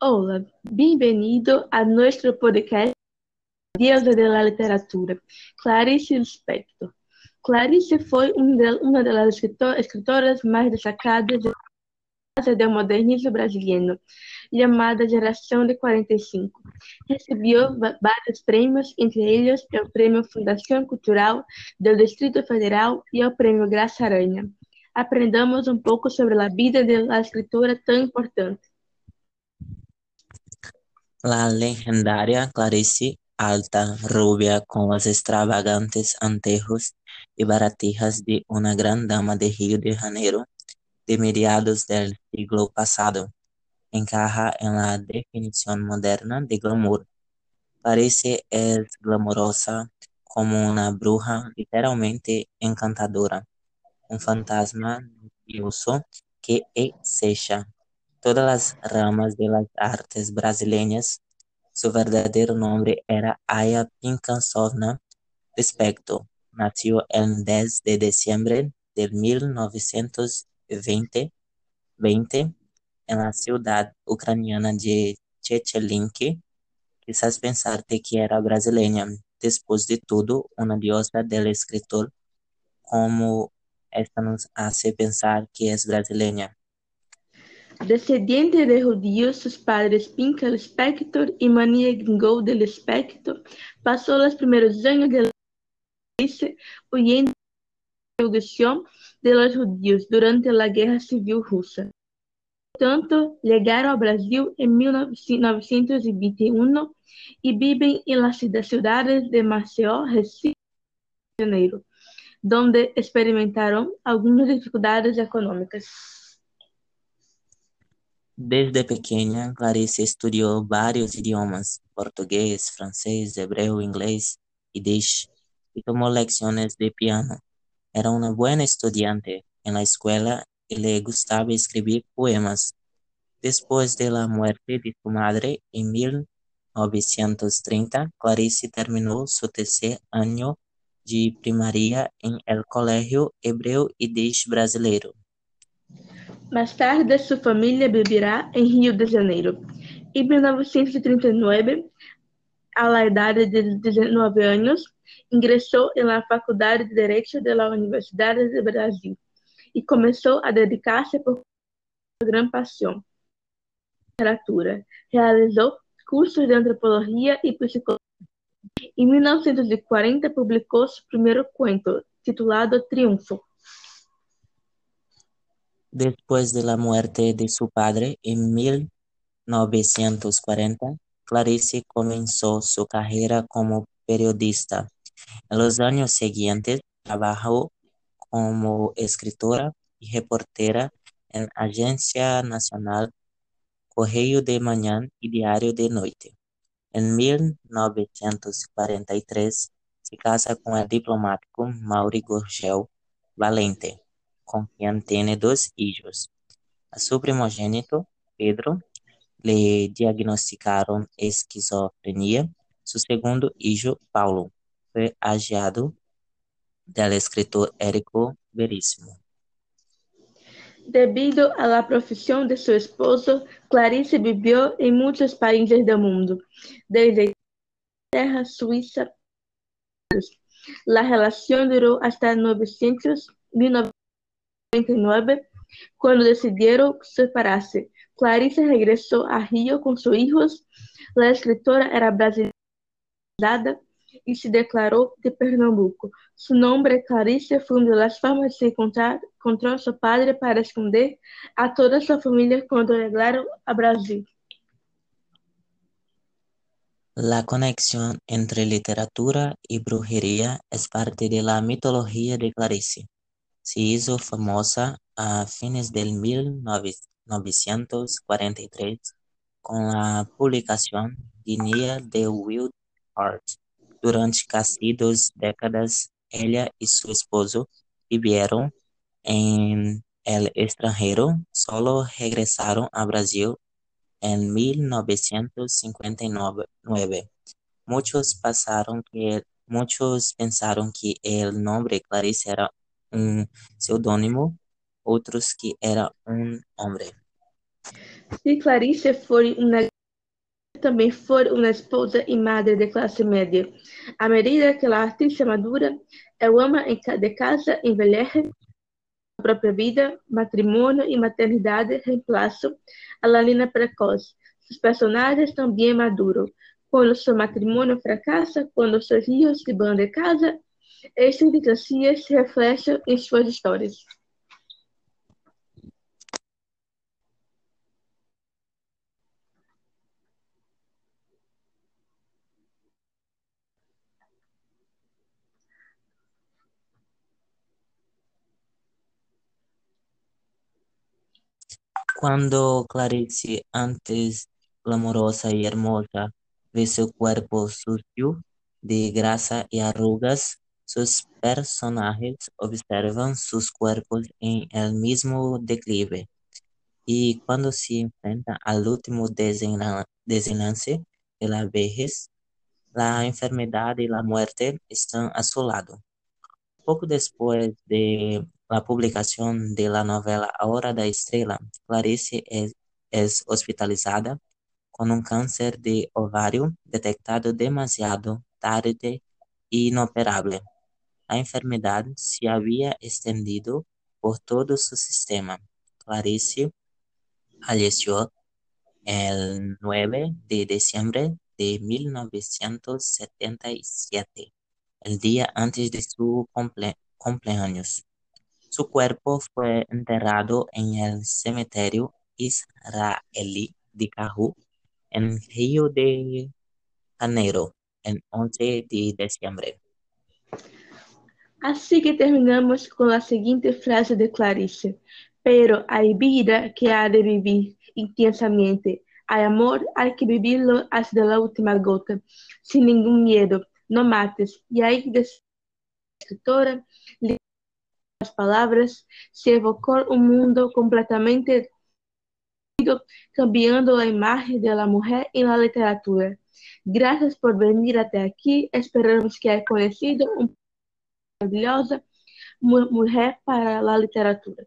Hola, bienvenido a nuestro podcast Dios de la Literatura, Clarice Lispector. Clarice foi uma das escritoras mais destacadas do modernismo brasileiro, chamada Geração de 45. Recebeu vários prêmios, entre eles o Prêmio Fundação Cultural do Distrito Federal e o Prêmio Graça Aranha. Aprendamos um pouco sobre a vida da escritora tão importante. La legendaria Clarice, alta, rubia, con los extravagantes anteojos y baratijas de una gran dama de Rio de Janeiro de mediados del siglo pasado, encaja en la definición moderna de glamour. Clarice es glamorosa como una bruja literalmente encantadora, un fantasma nervioso que acecha todas las ramas de las artes brasileñas. Su verdadero nombre era Aya Pinkansovna Lispector. Nació el 10 de diciembre de 1920 20, en la ciudad ucraniana de Chechelinki. Quizás pensarte que era brasileña. Después de todo, una diosa del escritor, como esta nos hace pensar que es brasileña. Descendiente de judíos, sus padres Pinka Lispector y Maria Gingol de Lispector, pasó los primeros años de la huyendo de la revolución de los judíos durante la Guerra Civil Russa. Portanto, llegaron ao Brasil em 1921 e vivem em las ciudades de Maceió, Recife e Janeiro, donde experimentaron algunas dificuldades económicas. Desde pequeña, Clarice estudió varios idiomas, portugués, francés, hebreo, inglés, yiddish, y tomó lecciones de piano. Era una buena estudiante en la escuela y le gustaba escribir poemas. Después de la muerte de su madre en 1930, Clarice terminó su tercer año de primaria en el Colegio Hebreo Yiddish Brasileiro. Mais tarde, sua família vivirá em Rio de Janeiro. Em 1939, à idade de 19 anos, ingressou na Faculdade de Direito da Universidade do Brasil e começou a dedicar-se por gran paixão literatura. Realizou cursos de antropologia e psicologia. Em 1940, publicou seu primeiro conto, titulado Triunfo. Después de la muerte de su padre en 1940, Clarice comenzó su carrera como periodista. En los años siguientes, trabajó como escritora y reportera en Agencia Nacional, Correio de Mañana y Diario de Noite. En 1943, se casa con el diplomático Mauri Gurgel Valente com quem tem dois hijos. A seu primogênito, Pedro, lhe diagnosticaram esquizofrenia. Seu segundo hijo, Paulo, foi ageado del escritor Érico Veríssimo. Debido a la de su esposo, Clarice vivió en muchos países del mundo, desde Inglaterra, Suiza. La duró hasta 900, 1999, cuando decidieron separarse. Clarice regresó a Rio con sus hijos. La escritora era brasileña y se declaró de Pernambuco. Su nombre, Clarice, de las formas encontrar, encontró su padre para esconder a toda su familia cuando llegaron a Brasil. La conexión entre literatura y brujería es parte de la mitología de Clarice. Se hizo famosa a fines del 1943 con la publicación Guinea de Wild Heart. Durante casi dos décadas, ella y su esposo vivieron en el extranjero, solo regresaron a Brasil en 1959. Muchos, pasaron que, muchos pensaron que el nombre Clarice era un seudónimo otros que era un hombre. Se Clarice foi uma também for uma esposa e madre de classe média. À medida que a artista madura, el ama de casa envelhece, a própria vida, matrimônio e maternidade reemplazam a la linha precoz. Sus personagens também maduram. Quando seu matrimônio fracassa, quando seus filhos se vão de casa, estas desgracias se refletem em suas histórias. Cuando Clarice, antes glamorosa y hermosa, ve su cuerpo sucio de grasa y arrugas, sus personajes observan sus cuerpos en el mismo declive. Y cuando se enfrenta al último desenlace de la vejez, la enfermedad y la muerte están a su lado. Poco después de la publicación de la novela Hora da Estrella, Clarice es, es hospitalizada con un cáncer de ovario detectado demasiado tarde e inoperable. La enfermedad se había extendido por todo su sistema. Clarice falleció el 9 de diciembre de 1977, el día antes de su cumple cumpleaños. Su cuerpo fue enterrado en el cementerio israelí de Caju, en Río de Janeiro, el 11 de diciembre. Assim que terminamos com a seguinte frase de Clarice: Pero hay vida que ha de vivir intensamente. Hay amor, hay que vivirlo hasta la última gota, sin ningún miedo. No mates. E aí, de as palavras, se evocou um mundo completamente cambiando a imagem da mulher em la literatura. Graças por venir até aqui. Esperamos que haya conhecido uma maravilhosa mulher para a literatura.